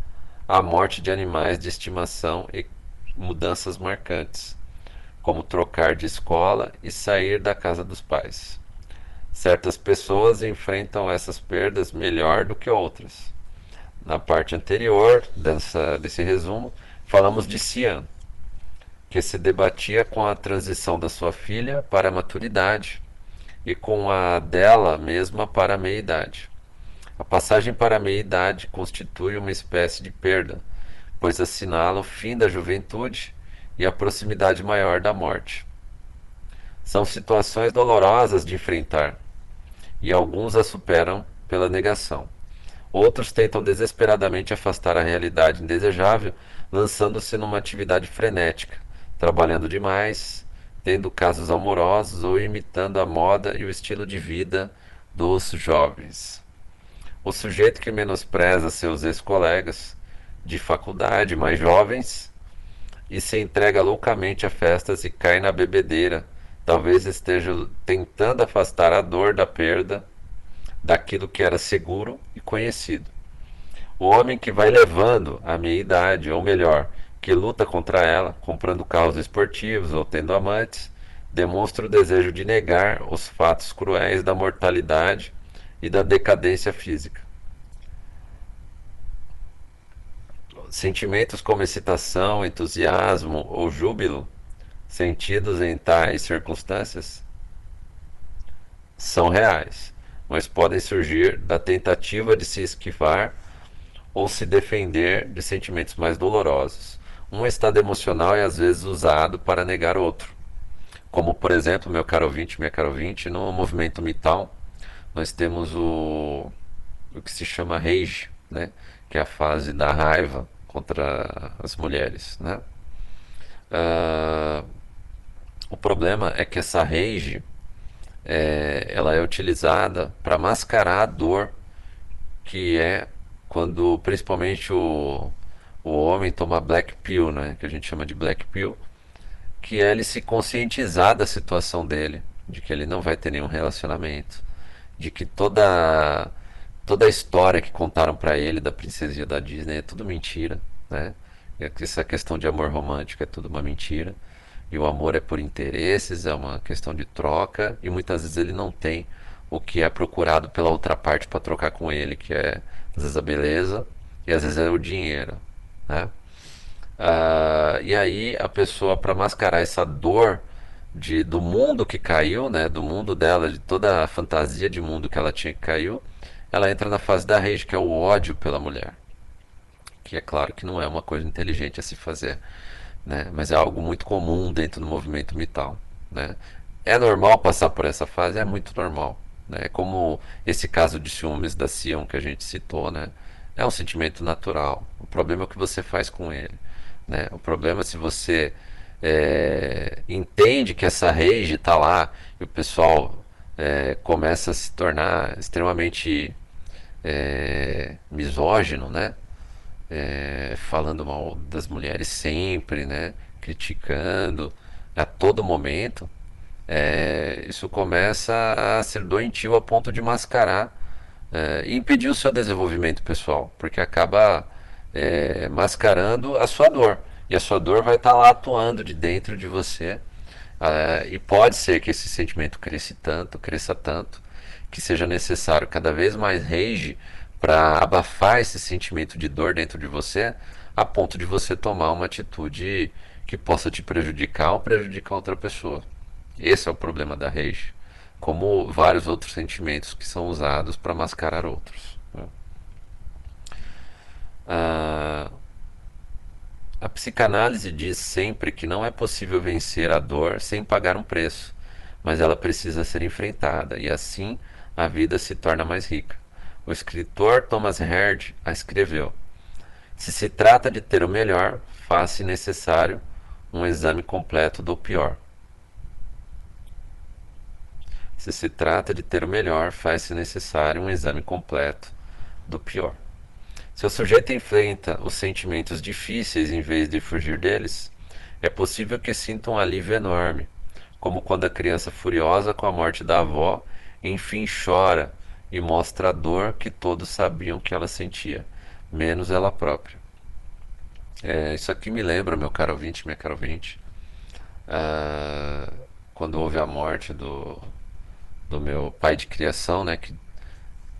Speaker 1: à morte de animais de estimação e mudanças marcantes, como trocar de escola e sair da casa dos pais. Certas pessoas enfrentam essas perdas melhor do que outras. Na parte anterior dessa, desse resumo, falamos de Cian, que se debatia com a transição da sua filha para a maturidade e com a dela mesma para a meia-idade. A passagem para a meia-idade constitui uma espécie de perda, pois assinala o fim da juventude e a proximidade maior da morte. São situações dolorosas de enfrentar, e alguns a superam pela negação. Outros tentam desesperadamente afastar a realidade indesejável, lançando-se numa atividade frenética, trabalhando demais, tendo casos amorosos ou imitando a moda e o estilo de vida dos jovens. O sujeito que menospreza seus ex-colegas de faculdade mais jovens e se entrega loucamente a festas e cai na bebedeira, talvez esteja tentando afastar a dor da perda daquilo que era seguro e conhecido. O homem que vai levando a meia idade, ou melhor, que luta contra ela, comprando carros esportivos ou tendo amantes, demonstra o desejo de negar os fatos cruéis da mortalidade e da decadência física. Sentimentos como excitação, entusiasmo ou júbilo, sentidos em tais circunstâncias, são reais, mas podem surgir da tentativa de se esquivar ou se defender de sentimentos mais dolorosos. Um estado emocional é às vezes usado para negar outro. Como, por exemplo, meu caro ouvinte, minha caro ouvinte, no movimento Mital, nós temos o, o que se chama rage, né? que é a fase da raiva contra as mulheres. Né? Uh, o problema é que essa rage é, ela é utilizada para mascarar a dor que é quando principalmente o, o homem toma black pill, né, que a gente chama de black pill, que é ele se conscientizar da situação dele, de que ele não vai ter nenhum relacionamento, de que toda toda a história que contaram para ele da princesinha da Disney é tudo mentira, né? Essa questão de amor romântico é tudo uma mentira. E o amor é por interesses, é uma questão de troca, e muitas vezes ele não tem o que é procurado pela outra parte para trocar com ele, que é às vezes a beleza e às vezes é o dinheiro. Né? Uh, e aí a pessoa, para mascarar essa dor de, do mundo que caiu, né, do mundo dela, de toda a fantasia de mundo que ela tinha que caiu, ela entra na fase da rage, que é o ódio pela mulher. Que é claro que não é uma coisa inteligente a se fazer, né, mas é algo muito comum dentro do movimento mital. Né. É normal passar por essa fase? É muito normal. Né, como esse caso de ciúmes da Sion que a gente citou, né? É um sentimento natural. O problema é o que você faz com ele. Né? O problema é se você é, entende que essa rage está lá e o pessoal é, começa a se tornar extremamente é, misógino, né? É, falando mal das mulheres sempre, né? Criticando a todo momento. É, isso começa a ser doentio a ponto de mascarar é, e impedir o seu desenvolvimento pessoal, porque acaba mascarando a sua dor. E a sua dor vai estar tá lá atuando de dentro de você. É, e pode ser que esse sentimento cresça tanto, cresça tanto, que seja necessário cada vez mais rage para abafar esse sentimento de dor dentro de você, a ponto de você tomar uma atitude que possa te prejudicar ou prejudicar outra pessoa. Esse é o problema da rage como vários outros sentimentos que são usados para mascarar outros. Ah, a psicanálise diz sempre que não é possível vencer a dor sem pagar um preço, mas ela precisa ser enfrentada e assim a vida se torna mais rica. O escritor Thomas Herd a escreveu: Se se trata de ter o melhor, faça necessário um exame completo do pior. Se se trata de ter o melhor, faz-se necessário um exame completo do pior. Se o sujeito enfrenta os sentimentos difíceis em vez de fugir deles, é possível que sinta um alívio enorme, como quando a criança furiosa com a morte da avó enfim chora e mostra a dor que todos sabiam que ela sentia, menos ela própria. É, isso aqui me lembra, meu caro ouvinte, minha caro ouvinte, uh, quando houve a morte do, do meu pai de criação, né, que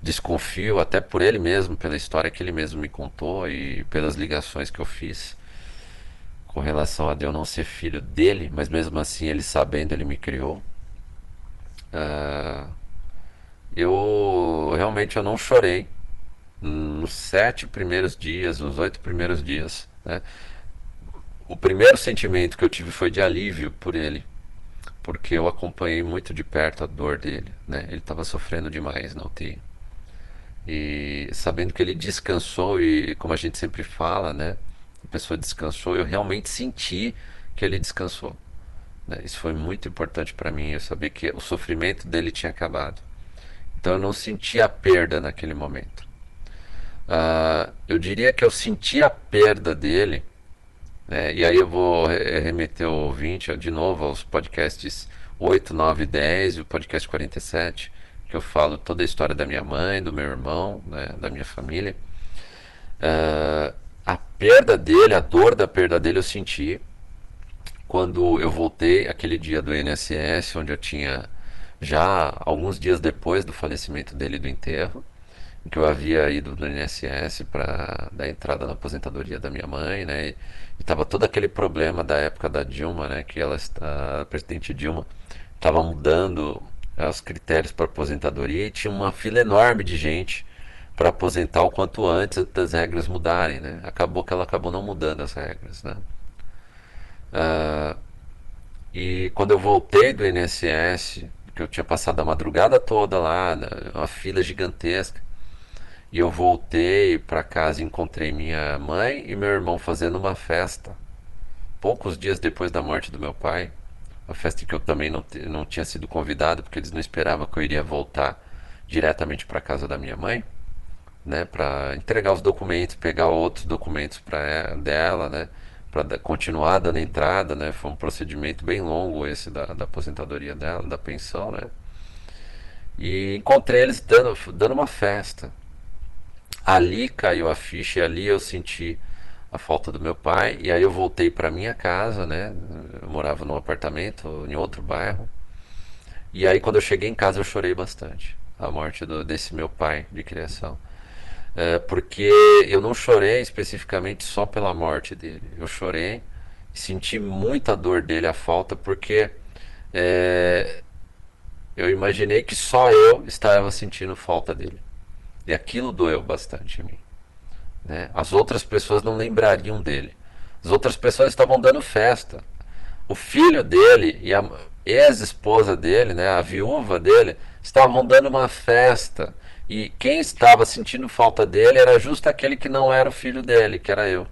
Speaker 1: desconfio até por ele mesmo, pela história que ele mesmo me contou e pelas ligações que eu fiz com relação a eu não ser filho dele, mas mesmo assim ele sabendo, ele me criou. Uh, eu realmente eu não chorei nos sete primeiros dias, nos oito primeiros dias. Né? O primeiro sentimento que eu tive foi de alívio por ele, porque eu acompanhei muito de perto a dor dele. Né? Ele estava sofrendo demais na UTI. E sabendo que ele descansou, e como a gente sempre fala, né? a pessoa descansou, eu realmente senti que ele descansou. Né? Isso foi muito importante para mim, eu sabia que o sofrimento dele tinha acabado. Então eu não senti a perda naquele momento. Uh, eu diria que eu senti a perda dele, né? e aí eu vou remeter o ouvinte de novo aos podcasts 8, 9 10 e o podcast 47, que eu falo toda a história da minha mãe, do meu irmão, né? da minha família. Uh, a perda dele, a dor da perda dele eu senti quando eu voltei aquele dia do INSS, onde eu tinha já alguns dias depois do falecimento dele do enterro, que eu havia ido no INSS para dar entrada na aposentadoria da minha mãe, né? E estava todo aquele problema da época da Dilma, né? Que ela está, a presidente Dilma, estava mudando os critérios para aposentadoria e tinha uma fila enorme de gente para aposentar o quanto antes das regras mudarem, né? Acabou que ela acabou não mudando as regras, né? Uh, e quando eu voltei do INSS, que eu tinha passado a madrugada toda lá, né, uma fila gigantesca. E eu voltei para casa e encontrei minha mãe e meu irmão fazendo uma festa. Poucos dias depois da morte do meu pai. Uma festa que eu também não, não tinha sido convidado, porque eles não esperavam que eu iria voltar diretamente para casa da minha mãe, né, para entregar os documentos, pegar outros documentos para dela, né, para continuar dando entrada, né? Foi um procedimento bem longo esse da, da aposentadoria dela, da pensão, né? E encontrei eles dando, dando uma festa. Ali caiu a ficha e ali eu senti a falta do meu pai. E aí eu voltei para minha casa, né? Eu morava num apartamento em outro bairro. E aí quando eu cheguei em casa eu chorei bastante. A morte do, desse meu pai de criação. É, porque eu não chorei especificamente só pela morte dele. Eu chorei senti muita dor dele, a falta, porque é, eu imaginei que só eu estava sentindo falta dele. E aquilo doeu bastante em mim. Né? As outras pessoas não lembrariam dele. As outras pessoas estavam dando festa. O filho dele e a ex-esposa dele, né, a viúva dele, estavam dando uma festa e quem estava sentindo falta dele era justo aquele que não era o filho dele, que era eu.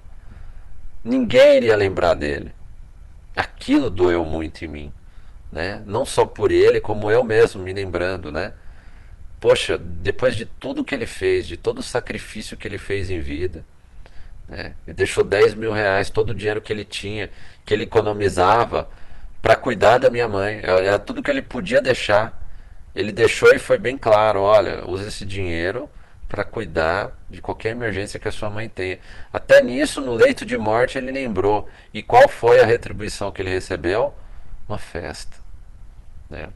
Speaker 1: Ninguém iria lembrar dele. Aquilo doeu muito em mim, né? Não só por ele, como eu mesmo me lembrando, né? Poxa, depois de tudo que ele fez, de todo o sacrifício que ele fez em vida, né? Ele deixou 10 mil reais, todo o dinheiro que ele tinha, que ele economizava para cuidar da minha mãe. Era tudo que ele podia deixar ele deixou e foi bem claro: olha, use esse dinheiro para cuidar de qualquer emergência que a sua mãe tenha. Até nisso, no leito de morte, ele lembrou. E qual foi a retribuição que ele recebeu? Uma festa. Né?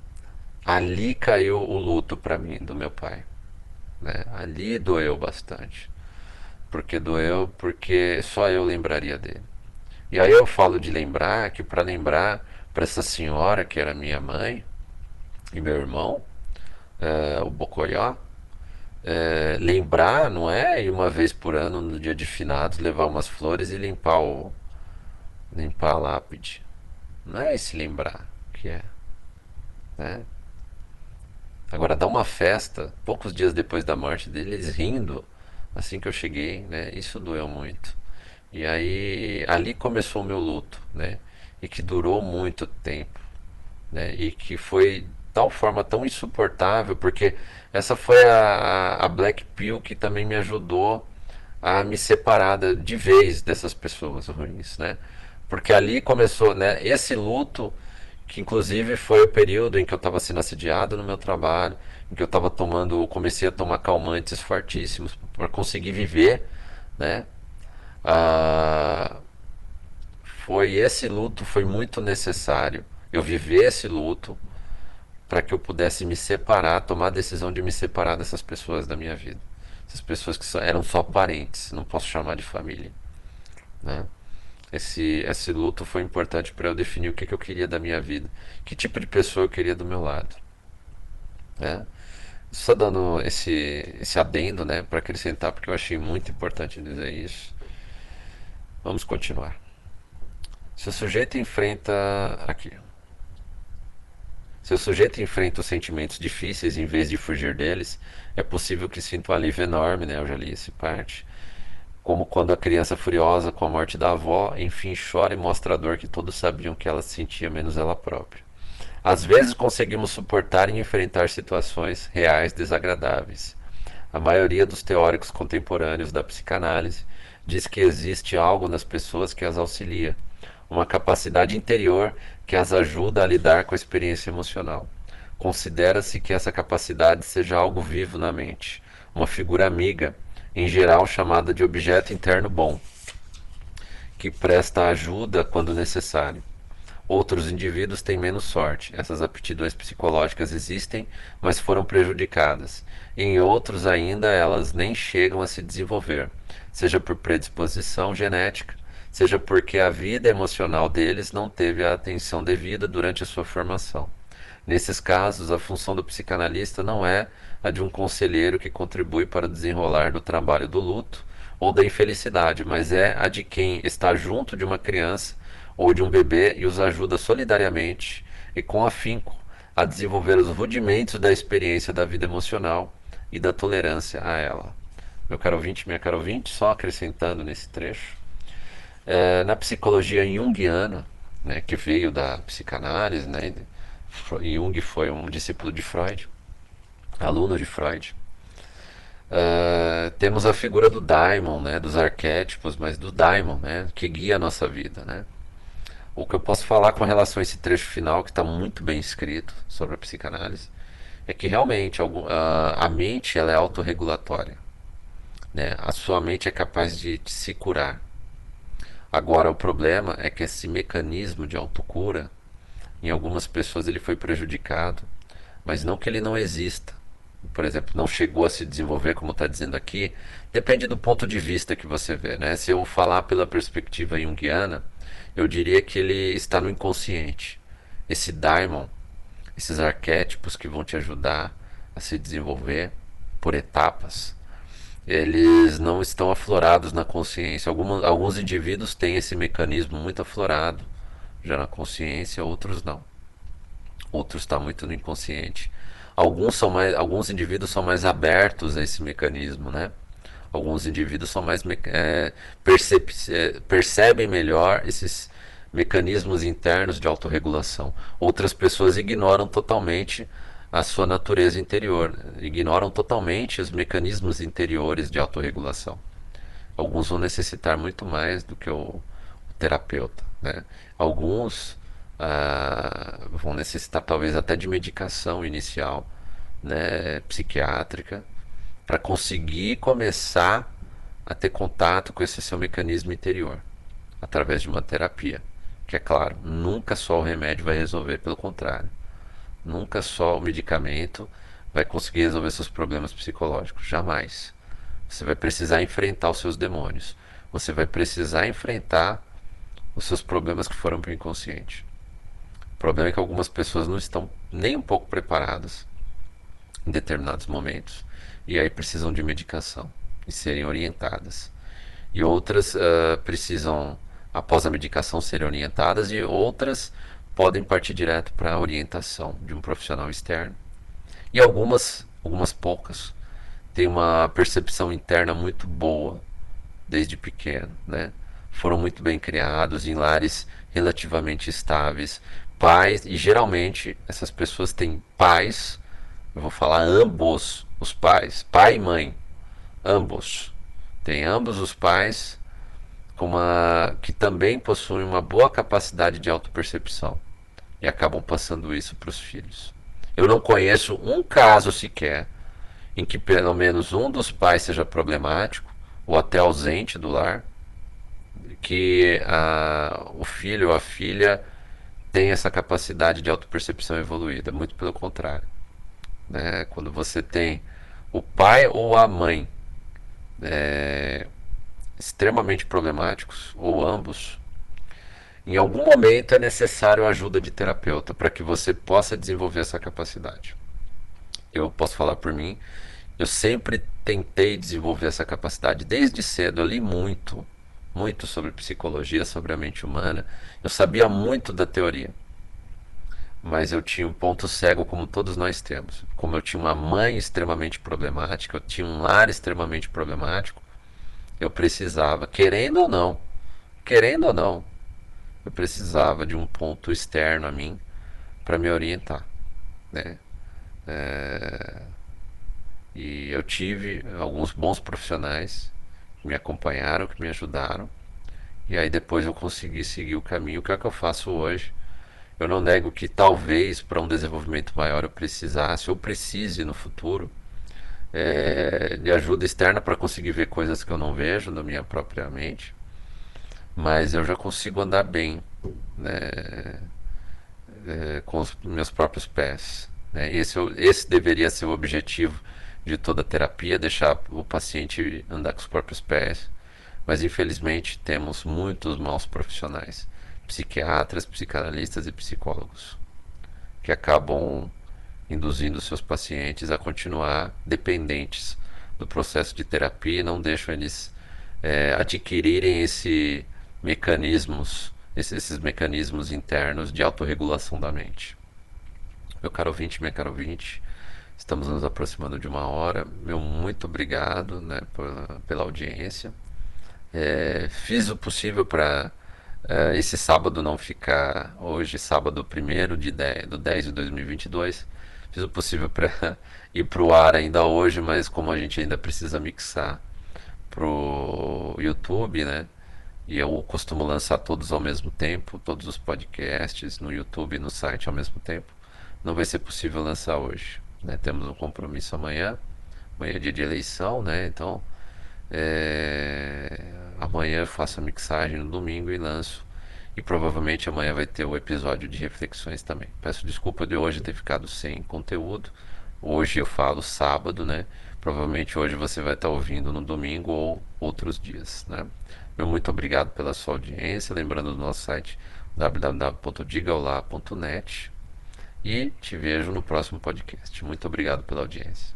Speaker 1: Ali caiu o luto para mim do meu pai. Né? Ali doeu bastante. Porque doeu, porque só eu lembraria dele. E aí eu falo de lembrar que para lembrar para essa senhora que era minha mãe, e meu irmão, é, o Bocoió, é, lembrar, não é? E uma vez por ano, no dia de finados, levar umas flores e limpar o. limpar a lápide. Não é esse lembrar que é. Né? Agora, dar uma festa, poucos dias depois da morte deles, rindo, assim que eu cheguei, né? Isso doeu muito. E aí, ali começou o meu luto, né? E que durou muito tempo, né? E que foi tal forma tão insuportável, porque essa foi a, a Black Pill que também me ajudou a me separar de vez dessas pessoas ruins, né? Porque ali começou, né? Esse luto, que inclusive foi o período em que eu estava sendo assediado no meu trabalho, em que eu estava tomando, comecei a tomar calmantes fortíssimos para conseguir viver, né? Ah, foi esse luto foi muito necessário. Eu viver esse luto para que eu pudesse me separar, tomar a decisão de me separar dessas pessoas da minha vida. Essas pessoas que eram só parentes, não posso chamar de família. Né? Esse, esse luto foi importante para eu definir o que, que eu queria da minha vida, que tipo de pessoa eu queria do meu lado. Né? Só dando esse, esse adendo né, para acrescentar, porque eu achei muito importante dizer isso. Vamos continuar. Se o sujeito enfrenta. Aqui. Se o sujeito enfrenta os sentimentos difíceis em vez de fugir deles, é possível que sinta um alívio enorme, né? Eu já li essa parte como quando a criança furiosa com a morte da avó, enfim, chora e mostra a dor que todos sabiam que ela sentia, menos ela própria. Às vezes conseguimos suportar e enfrentar situações reais desagradáveis. A maioria dos teóricos contemporâneos da psicanálise diz que existe algo nas pessoas que as auxilia, uma capacidade interior que as ajuda a lidar com a experiência emocional. Considera-se que essa capacidade seja algo vivo na mente, uma figura amiga em geral chamada de objeto interno bom, que presta ajuda quando necessário. Outros indivíduos têm menos sorte. Essas aptidões psicológicas existem, mas foram prejudicadas. Em outros ainda elas nem chegam a se desenvolver, seja por predisposição genética, seja porque a vida emocional deles não teve a atenção devida durante a sua formação. Nesses casos, a função do psicanalista não é a de um conselheiro que contribui para desenrolar do trabalho do luto ou da infelicidade, mas é a de quem está junto de uma criança ou de um bebê e os ajuda solidariamente e com afinco a desenvolver os rudimentos da experiência da vida emocional e da tolerância a ela. Meu caro ouvinte, minha caro ouvinte, só acrescentando nesse trecho, é, na psicologia junguiana, né, que veio da psicanálise, né, Jung foi um discípulo de Freud, aluno de Freud. Uh, temos a figura do daimon, né, dos arquétipos, mas do daimon, né, que guia a nossa vida, né. O que eu posso falar com relação a esse trecho final, que está muito bem escrito sobre a psicanálise, é que realmente algum, uh, a mente ela é autorregulatória. Né? A sua mente é capaz de, de se curar. Agora, o problema é que esse mecanismo de autocura em algumas pessoas ele foi prejudicado, mas não que ele não exista. Por exemplo, não chegou a se desenvolver, como está dizendo aqui, depende do ponto de vista que você vê. Né? Se eu falar pela perspectiva junguiana, eu diria que ele está no inconsciente. Esse daimon, esses arquétipos que vão te ajudar a se desenvolver por etapas, eles não estão aflorados na consciência. Alguns, indivíduos têm esse mecanismo muito aflorado já na consciência, outros não. Outros estão tá muito no inconsciente. Alguns são mais, alguns indivíduos são mais abertos a esse mecanismo, né? Alguns indivíduos são mais é, é, percebem melhor esses mecanismos internos de autorregulação. Outras pessoas ignoram totalmente a sua natureza interior, ignoram totalmente os mecanismos interiores de autorregulação. Alguns vão necessitar muito mais do que o, o terapeuta. Né? Alguns ah, vão necessitar talvez até de medicação inicial, né, psiquiátrica, para conseguir começar a ter contato com esse seu mecanismo interior, através de uma terapia. Que é claro, nunca só o remédio vai resolver, pelo contrário. Nunca só o medicamento vai conseguir resolver seus problemas psicológicos, jamais. Você vai precisar enfrentar os seus demônios. Você vai precisar enfrentar os seus problemas que foram para o inconsciente. O problema é que algumas pessoas não estão nem um pouco preparadas em determinados momentos e aí precisam de medicação e serem orientadas. E outras uh, precisam, após a medicação, serem orientadas e outras podem partir direto para a orientação de um profissional externo. E algumas, algumas poucas, têm uma percepção interna muito boa desde pequeno, né? foram muito bem criados em lares relativamente estáveis. Pais, e geralmente essas pessoas têm pais, eu vou falar ambos os pais, pai e mãe, ambos. Tem ambos os pais com uma, que também possuem uma boa capacidade de autopercepção e acabam passando isso para os filhos. Eu não conheço um caso sequer em que pelo menos um dos pais seja problemático ou até ausente do lar que a, o filho ou a filha tem essa capacidade de autopercepção evoluída, muito pelo contrário. Né? Quando você tem o pai ou a mãe é, extremamente problemáticos, ou ambos, em algum momento é necessário a ajuda de terapeuta para que você possa desenvolver essa capacidade. Eu posso falar por mim, eu sempre tentei desenvolver essa capacidade desde cedo. Eu li muito, muito sobre psicologia, sobre a mente humana. Eu sabia muito da teoria. Mas eu tinha um ponto cego, como todos nós temos. Como eu tinha uma mãe extremamente problemática, eu tinha um lar extremamente problemático, eu precisava, querendo ou não, querendo ou não, eu precisava de um ponto externo a mim para me orientar, né? É... E eu tive alguns bons profissionais me acompanharam, que me ajudaram. E aí depois eu consegui seguir o caminho que é o que eu faço hoje. Eu não nego que talvez para um desenvolvimento maior eu precisasse ou precise no futuro é, de ajuda externa para conseguir ver coisas que eu não vejo na minha própria mente mas eu já consigo andar bem né, é, com os meus próprios pés. Né? Esse, esse deveria ser o objetivo de toda terapia, deixar o paciente andar com os próprios pés. Mas infelizmente temos muitos maus profissionais, psiquiatras, psicanalistas e psicólogos, que acabam induzindo seus pacientes a continuar dependentes do processo de terapia e não deixam eles é, adquirirem esse mecanismos, esses, mecanismos internos de autorregulação da mente. Meu caro ouvinte, minha caro ouvinte, estamos nos aproximando de uma hora. Meu muito obrigado né, pela, audiência. É, fiz o possível para é, esse sábado não ficar hoje, sábado 1 de 10, do 10 de 2022. Fiz o possível para *laughs* ir para o ar ainda hoje, mas como a gente ainda precisa mixar pro YouTube, né? E eu costumo lançar todos ao mesmo tempo, todos os podcasts no YouTube e no site ao mesmo tempo. Não vai ser possível lançar hoje. Né? Temos um compromisso amanhã. Amanhã é dia de eleição, né? Então é... amanhã eu faço a mixagem no domingo e lanço. E provavelmente amanhã vai ter o episódio de reflexões também. Peço desculpa de hoje ter ficado sem conteúdo. Hoje eu falo sábado, né? Provavelmente hoje você vai estar ouvindo no domingo ou outros dias, né? Meu muito obrigado pela sua audiência. Lembrando do nosso site www.digaolá.net. E te vejo no próximo podcast. Muito obrigado pela audiência.